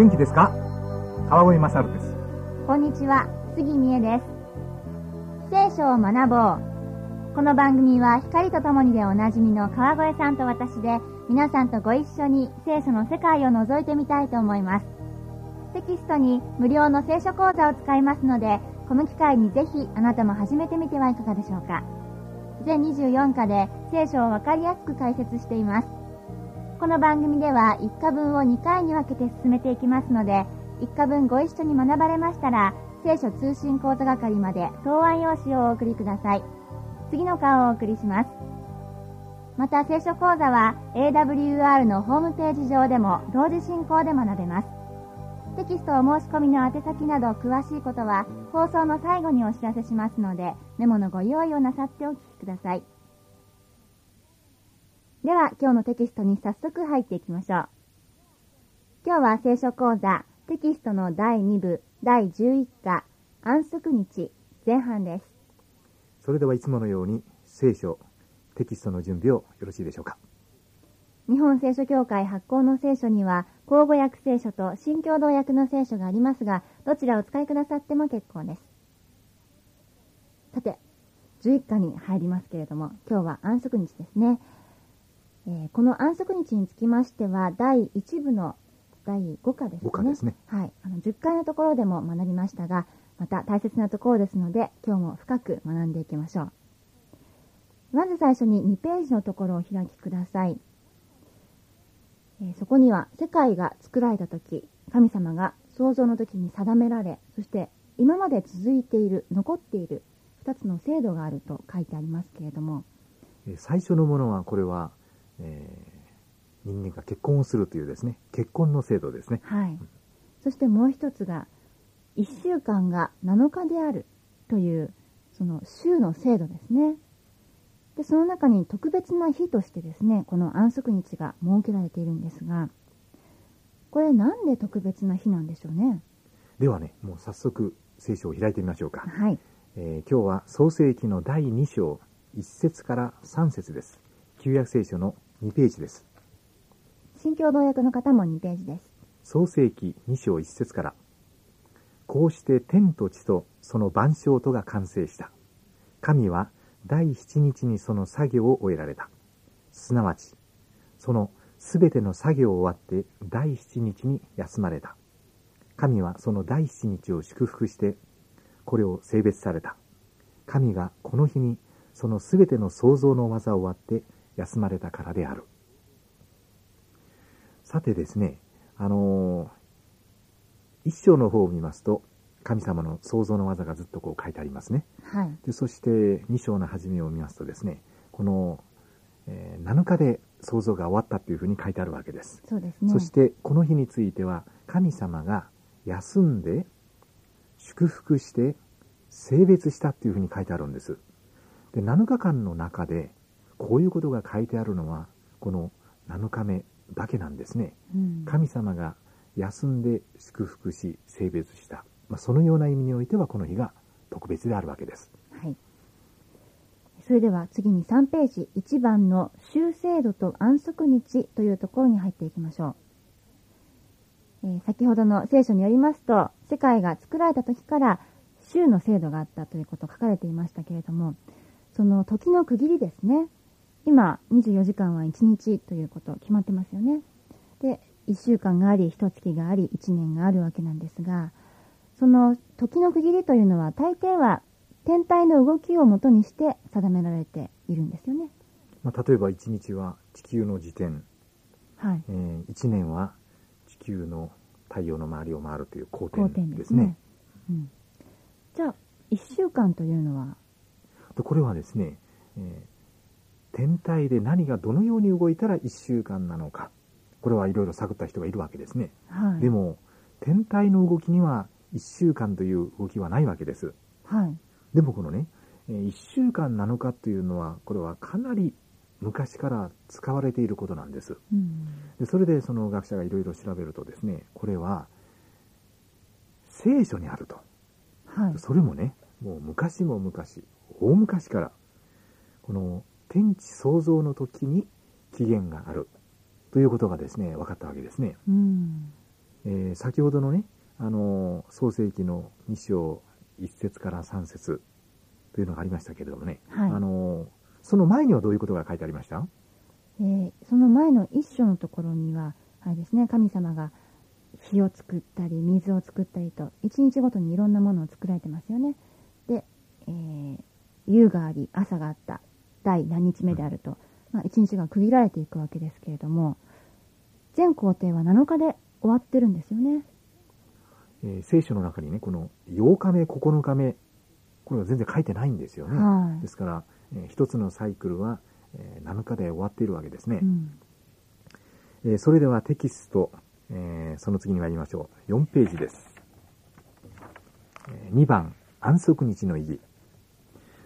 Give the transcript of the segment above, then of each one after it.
元気ですか？川越勝です。こんにちは、杉美恵です。聖書を学ぼう。この番組は光とともにでおなじみの川越さんと私で皆さんとご一緒に聖書の世界を覗いてみたいと思います。テキストに無料の聖書講座を使いますので、この機会にぜひあなたも始めてみてはいかがでしょうか。全24課で聖書をわかりやすく解説しています。この番組では1課分を2回に分けて進めていきますので、1課分ご一緒に学ばれましたら、聖書通信講座係まで答案用紙をお送りください。次の課をお送りします。また聖書講座は AWR のホームページ上でも同時進行で学べます。テキストお申し込みの宛先など詳しいことは放送の最後にお知らせしますのでメモのご用意をなさってお聞きください。では今日のテキストに早速入っていきましょう。今日は聖書講座テキストの第2部第11課安息日前半です。それではいつものように聖書、テキストの準備をよろしいでしょうか。日本聖書協会発行の聖書には、口語訳聖書と新共同訳の聖書がありますが、どちらをお使いくださっても結構です。さて、11課に入りますけれども、今日は安息日ですね。えーこの安息日につきましては、第1部の第5課ですね。5課ですねはい。あの、10回のところでも学びましたが、また大切なところですので、今日も深く学んでいきましょう。まず最初に2ページのところをお開きください。えーそこには世界が作られた時神様が創造の時に定められそして今まで続いている残っている2つの制度があると書いてありますけれどもえー最初のものは、これは、えー人間が結婚をするというですね、結婚の制度ですね。はいそしてもう一つが1週間が7日であるというその週の制度ですねでその中に特別な日としてですねこの安息日が設けられているんですがこれなんで特別な日なんでしょうね？ではね、もう早速聖書を開いてみましょうか。はいえー今日は創世記の第2章、1節から3節です。旧約聖書の2ページです。新共同訳の方も2ページです。創世記2章1節から、こうして天と地とその万象とが完成した。神は第七日にその作業を終えられた。すなわち、そのすべての作業を終わって第七日に休まれた。神はその第七日を祝福して、これを性別された。神がこの日にそのすべての創造の技を終わって休まれたからである。さてですね、あのー一章の方を見ますと、神様の創造の技がずっとこう書いてありますね。はい。でそして二章の初めを見ますとですね、この、えー7日で創造が終わったというふうに書いてあるわけです。そうですね。そしてこの日については、神様が休んで、祝福して、性別したっていうふうに書いてあるんです。で、7日間の中で、こういうことが書いてあるのは、この7日目だけなんですね。うん、神様が休んで祝福し性別した、まあ、そのような意味においてはこの日が特別であるわけですはい。それでは次に3ページ1番の修正度と安息日というところに入っていきましょう。えー先ほどの聖書によりますと、世界が作られた時から週の制度があったということ書かれていましたけれども、その時の区切りですね。今、24時間は1日ということ決まってますよね。で、1週間があり、1月があり、1年があるわけなんですが、その時の区切りというのは大抵は天体の動きをもとにして定められているんですよね。まあ、例えば1日は地球の自転、はい。え1年は地球の太陽の周りを回るという公点ですねですね。うん。じゃあ、1週間というのは、でこれはですね、えー天体で何がどのように動いたら1週間なのかこれはいろいろ探った人がいるわけですね、はい。でも天体の動きには1週間という動きはないわけですはい。でもこのね、え1週間7日というのは、これはかなり昔から使われていることなんです。うん。でそれでその学者がいろいろ調べるとですね、これは聖書にあると。はい。それもね、もう昔も昔、大昔から、この天地創造の時に起源があるということがですね、分かったわけですね。うん。えー先ほどのね、あのー創世記の2章1節から3節というのがありましたけれどもね、はいあのーその前にはどういうことが書いてありました？えーその前の一章のところには、あれですね、神様が火を作ったり、水を作ったりと、一日ごとにいろんなものを作られてますよね。で、えー夕があり、朝があった、第何日目であると、まあ、一日が区切られていくわけですけれども、全工程は7日で終わってるんですよね。えー聖書の中にね、この8日目、9日目、これは全然書いてないんですよね。はいですから、えー一つのサイクルは、えー7日で終わっているわけですね。うんえーそれではテキスト、えーその次に参りましょう。4ページです。え2番、安息日の意義。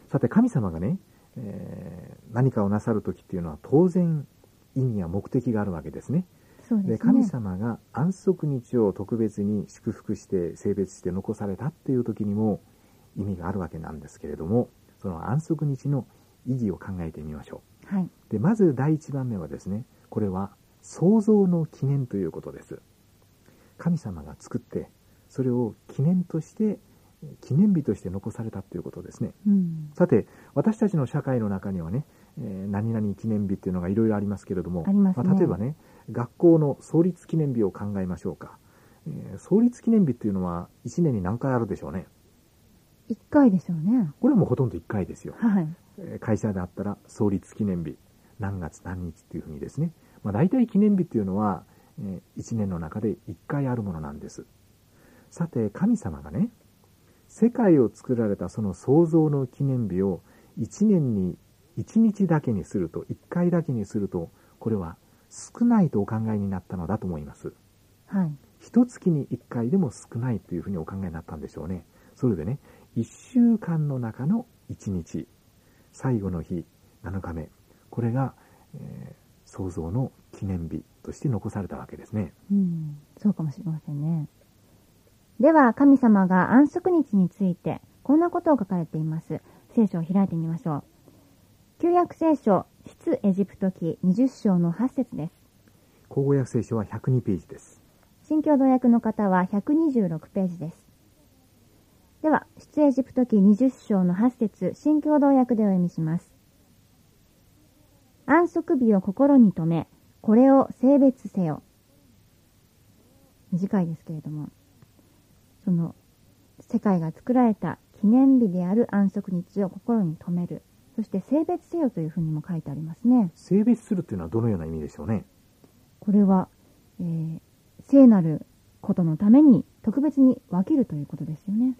さて、神様がね、えー何かをなさるときっていうのは当然意味や目的があるわけですね。ですね。で神様が安息日を特別に祝福して性別して残されたっていう時にも意味があるわけなんですけれどもその安息日の意義を考えてみましょはい。うでまず第一番目はですねこれは創造の記念ということです神様が作ってそれを記念として記念日として残されたということですね。うん。さて私たちの社会の中にはね、えー何々記念日っていうのがいろいろありますけれどもありまあ、例えばね学校の創立記念日を考えましょうか、えー創立記念日っていうのは1年に何回あるでしょうね。一回でしょうね。これはもうほとんど1回ですよ、はい。えー会社であったら創立記念日何月何日っていうふうにですね、まあ、大体記念日っていうのは、え1年の中で1回あるものなんです。さて神様がね世界を作られたその創造の記念日を1年に1日だけにすると1回だけにするとこれは少ないとお考えになったのだと思います。はい。一月に1回でも少ないというふうにお考えになったんでしょうね。それでね1週間の中の1日。最後の日7日目。これが、えー創造の記念日として残されたわけですね。うん、そうかもしれませんね。では、神様が安息日について、こんなことを書かれています。聖書を開いてみましょう。旧約聖書、出エジプト記20章の8節です。口語訳聖書は102ページです新共同訳の方は126ページです。では、出エジプト記20章の8節新共同訳でお読みします。安息日を心に留め、これを性別せよ。短いですけれども、その、世界が作られた記念日である安息日を心に留める。そして性別せよというふうにも書いてありますね。性別するっていうのはどのような意味でしょうね？これは、えー聖なることのために特別に分けるということですよね。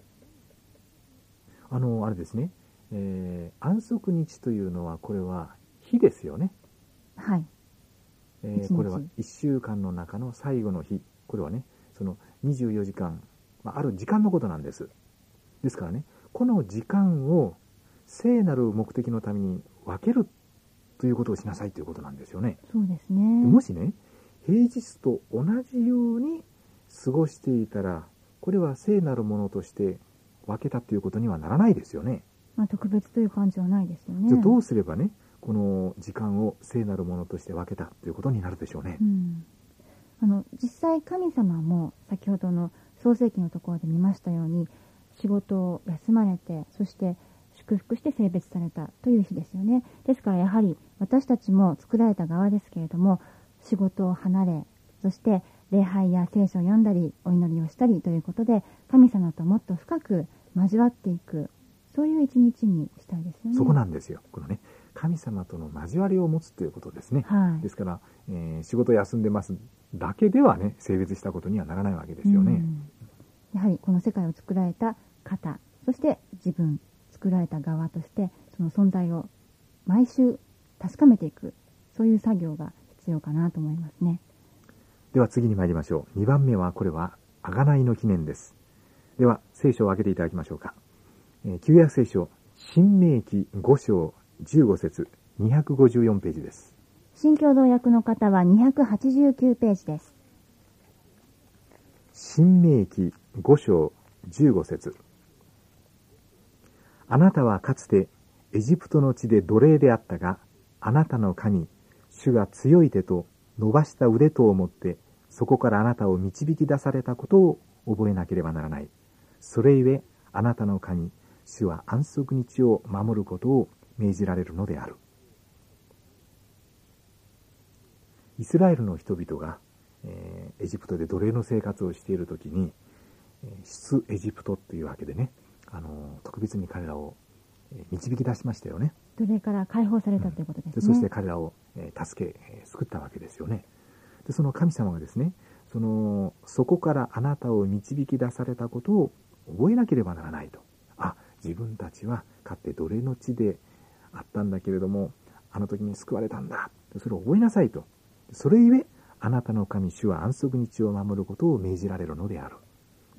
あのあれですね、えー安息日というのはこれは日ですよね？はい。えーこれは1週間の中の最後の日これはねその24時間、まあ、ある時間のことなんです。ですからねこの時間を聖なる目的のために分けるということをしなさいということなんですよね、そうですね。でもしね平日と同じように過ごしていたらこれは聖なるものとして分けたということにはならないですよね。まあ、特別という感じはないですよね。じゃあどうすればねこの時間を聖なるものとして分けたということになるでしょうね、うん、あの実際神様も先ほどの創世記のところで見ましたように仕事を休まれてそして祝福して性別されたという日ですよね。ですからやはり私たちも作られた側ですけれども仕事を離れそして礼拝や聖書を読んだりお祈りをしたりということで神様ともっと深く交わっていくそういう一日にしたいですよね。そこなんですよ。このね神様との交わりを持つということですね、はい。ですから、えー仕事休んでますだけではね性別したことにはならないわけですよね、うんやはりこの世界を作られた方そして自分作られた側としてその存在を毎週確かめていくそういう作業が必要かなと思いますね。では次に参りましょう。2番目はこれは贖いの記念です。では聖書を開けていただきましょうか、えー旧約聖書新明記5章15節254ページです。新共同訳の方は289ページです。新明記5章15節あなたはかつてエジプトの地で奴隷であったが、あなたの神、主が強い手と伸ばした腕とを持ってそこからあなたを導き出されたことを覚えなければならない。それゆえ、あなたの神、主は安息日を守ることを命じられるのである。イスラエルの人々が、えー、エジプトで奴隷の生活をしている時に、出エジプトというわけでね、あの特別に彼らを導き出しましたよね。奴隷から解放されたということですね。でそして彼らを、えー、助け、えー、救ったわけですよね。でその神様がですねそのそこからあなたを導き出されたことを覚えなければならないとあ自分たちはかって奴隷の地であったんだけれどもあの時に救われたんだそれを覚えなさいとそれゆえあなたの神主は安息日を守ることを命じられるのである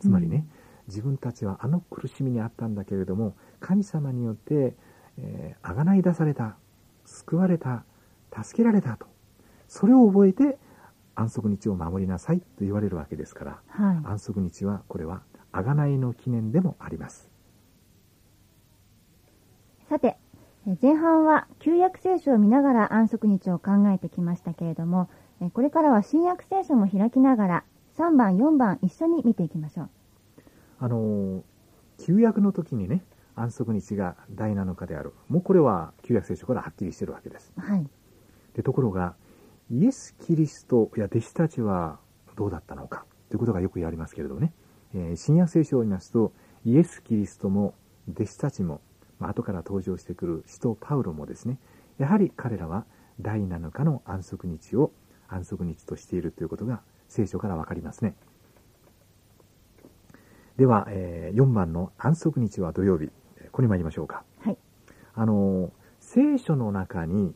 つまりね、うん、自分たちはあの苦しみにあったんだけれども神様によって、えー、贖い出された救われた助けられたと。それを覚えて安息日を守りなさいと言われるわけですから、はい、安息日はこれは贖いの記念でもあります。さて前半は旧約聖書を見ながら安息日を考えてきましたけれどもこれからは新約聖書も開きながら3番4番一緒に見ていきましょうあの旧約の時にね安息日が第7日である。もうこれは旧約聖書からはっきりしてるわけです、はい、でところがイエス・キリストや弟子たちはどうだったのかということがよく言われますけれどね、えー、新約聖書を見ますとイエス・キリストも弟子たちも、まあ、後から登場してくる使徒パウロもですねやはり彼らは第7日の安息日を安息日としているということが聖書からわかりますねでは、えー、4番の安息日は土曜日。ここに参りましょうか、はい、あの聖書の中に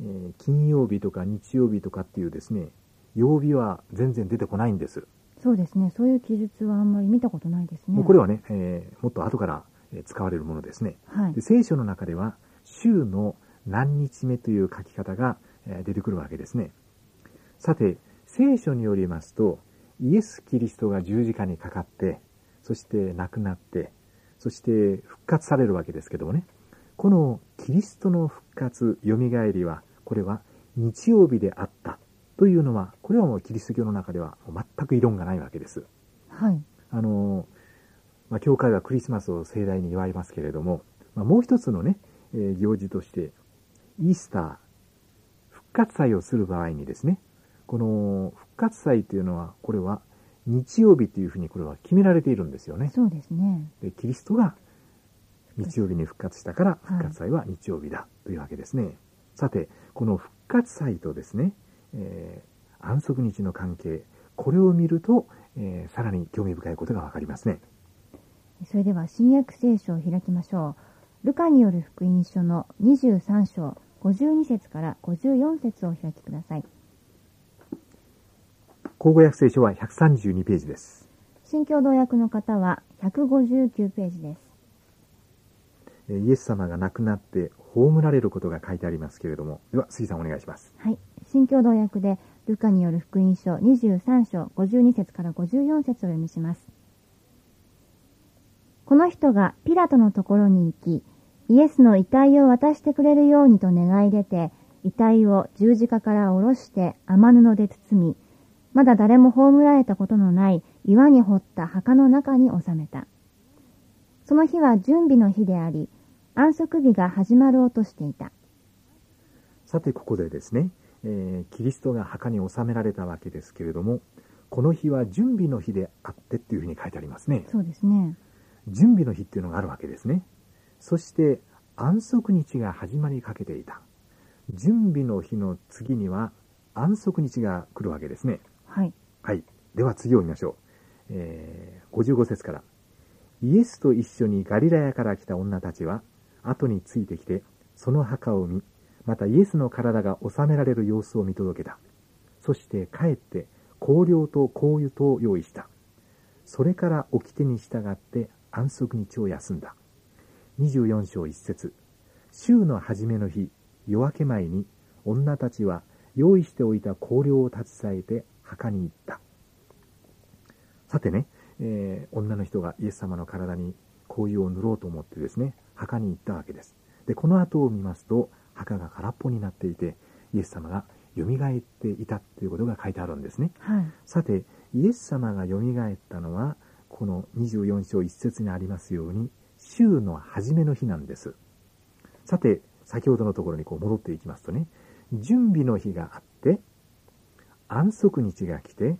えー、金曜日とか日曜日とかっていうですね曜日は全然出てこないんです。そうですね。そういう記述はあんまり見たことないですね。これはね、えー、もっと後から使われるものですね、はい、で聖書の中では週の何日目という書き方が出てくるわけですね。さて聖書によりますとイエス・キリストが十字架にかかってそして亡くなってそして復活されるわけですけどもねこのキリストの復活、よみがえりはこれは日曜日であったというのは、これはもうキリスト教の中では全く異論がないわけです。はい。あの、まあ、教会はクリスマスを盛大に祝いますけれども、まあ、もう一つのね、えー、行事として、イースター、復活祭をする場合にですね、この復活祭というのは、これは日曜日というふうにこれは決められているんですよね。そうですね。で、キリストが日曜日に復活したから復活祭は日曜日だというわけですね。はい、さて、この復活祭とですね、えー、安息日の関係、これを見ると、えー、さらに興味深いことがわかりますね。それでは新約聖書を開きましょう。ルカによる福音書の23章52節から54節をお開きください。口語訳聖書は132ページです。新共同訳の方は159ページです。イエス様が亡くなって葬られることが書いてありますけれども、では、杉さんお願いします。はい。新共同訳で、ルカによる福音書23章52節から54節を読みします。この人がピラトのところに行き、イエスの遺体を渡してくれるようにと願い出て、遺体を十字架から下ろして雨布で包み、まだ誰も葬られたことのない岩に掘った墓の中に収めた。その日は準備の日であり、安息日が始まろうとしていた。さてここでですね、えー、キリストが墓に収められたわけですけれども、この日は準備の日であってっていうふうに書いてありますね。そうですね。準備の日っていうのがあるわけですね。そして安息日が始まりかけていた。準備の日の次には安息日が来るわけですね。はい。はい。では次を見ましょう。えー、55節から。イエスと一緒にガリラヤから来た女たちは、後についてきて、その墓を見、またイエスの体が収められる様子を見届けた。そして帰って、香料と香油とを用意した。それから掟に従って安息日を休んだ。24章1節週の初めの日、夜明け前に、女たちは用意しておいた香料を携えて墓に行った。さてね、えー、女の人がイエス様の体に香油を塗ろうと思ってですね、墓に行ったわけです。で、この後を見ますと、墓が空っぽになっていて、イエス様が蘇っていたということが書いてあるんですね。はい。さて、イエス様が蘇ったのは、この24章1節にありますように、週の初めの日なんです。さて、先ほどのところにこう戻っていきますとね、準備の日があって、安息日が来て、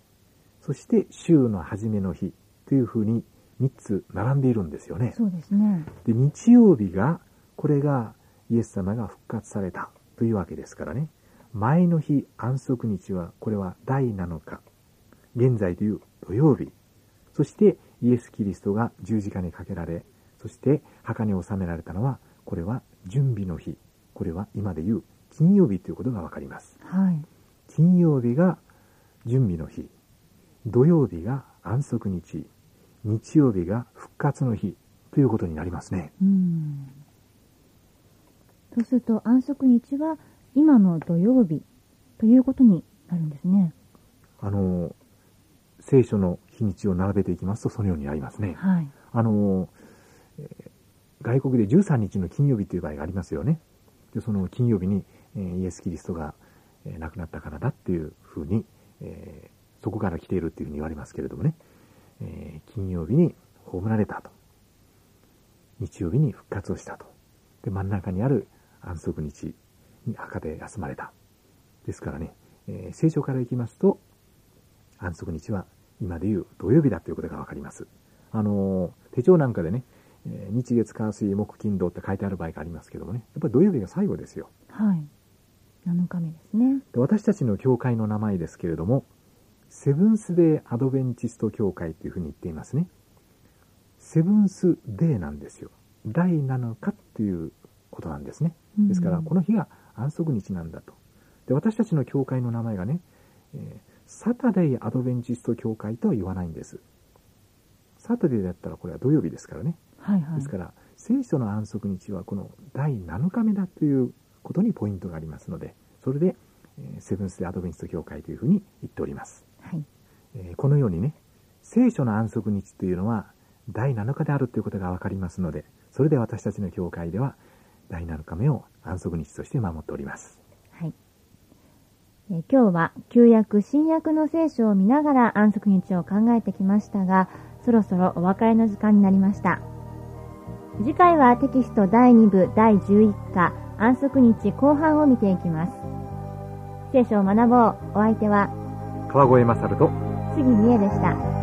そして週の初めの日というふうに3つ並んでいるんですよね。そうですね。で、日曜日が、これがイエス様が復活されたというわけですからね。前の日安息日は、これは第7日。現在という土曜日。そしてイエス・キリストが十字架にかけられ、そして墓に収められたのは、これは準備の日。これは今でいう金曜日ということがわかります。はい。金曜日が準備の日。土曜日が安息日。日曜日が復活の日ということになりますね。うん。そうすると、安息日は今の土曜日ということになるんですね。あの、聖書の日にちを並べていきますと、そのようになりますね。はい。あの、えー外国で13日の金曜日という場合がありますよね。で、その金曜日に、えーイエス・キリストが、えー亡くなったからだっていうふうに、えーそこから来ているっていうふうに言われますけれどもね、えー金曜日に葬られたと。日曜日に復活をしたと。で、真ん中にある安息日に墓で休まれた。ですからね、えー聖書からいきますと、安息日は今でいう土曜日だということがわかります。あのー、手帳なんかでね、えー日月火水木金土って書いてある場合がありますけどもね、やっぱり土曜日が最後ですよ。はい。7日目ですね。で私たちの教会の名前ですけれども、セブンスデーアドベンチスト教会というふうに言っていますね。セブンスデーなんですよ。第7日っていうことなんですね。ですから、この日が安息日なんだと。で、私たちの教会の名前がね、えーサタデーアドベンチスト教会とは言わないんです。サタデーだったらこれは土曜日ですからね。はいはい。ですから、聖書の安息日はこの第7日目だということにポイントがありますので、それで、えーセブンス・アドベンチスト教会というふうに言っております。はい。えーこのようにね、聖書の安息日というのは第7日であるということがわかりますので、それで私たちの教会では第7日目を安息日として守っております。はい。えー今日は旧約、新約の聖書を見ながら安息日を考えてきましたが、そろそろお別れの時間になりました。次回はテキスト第2部第11課安息日後半を見ていきます。聖書を学ぼう。お相手は川越勝と杉美恵でした。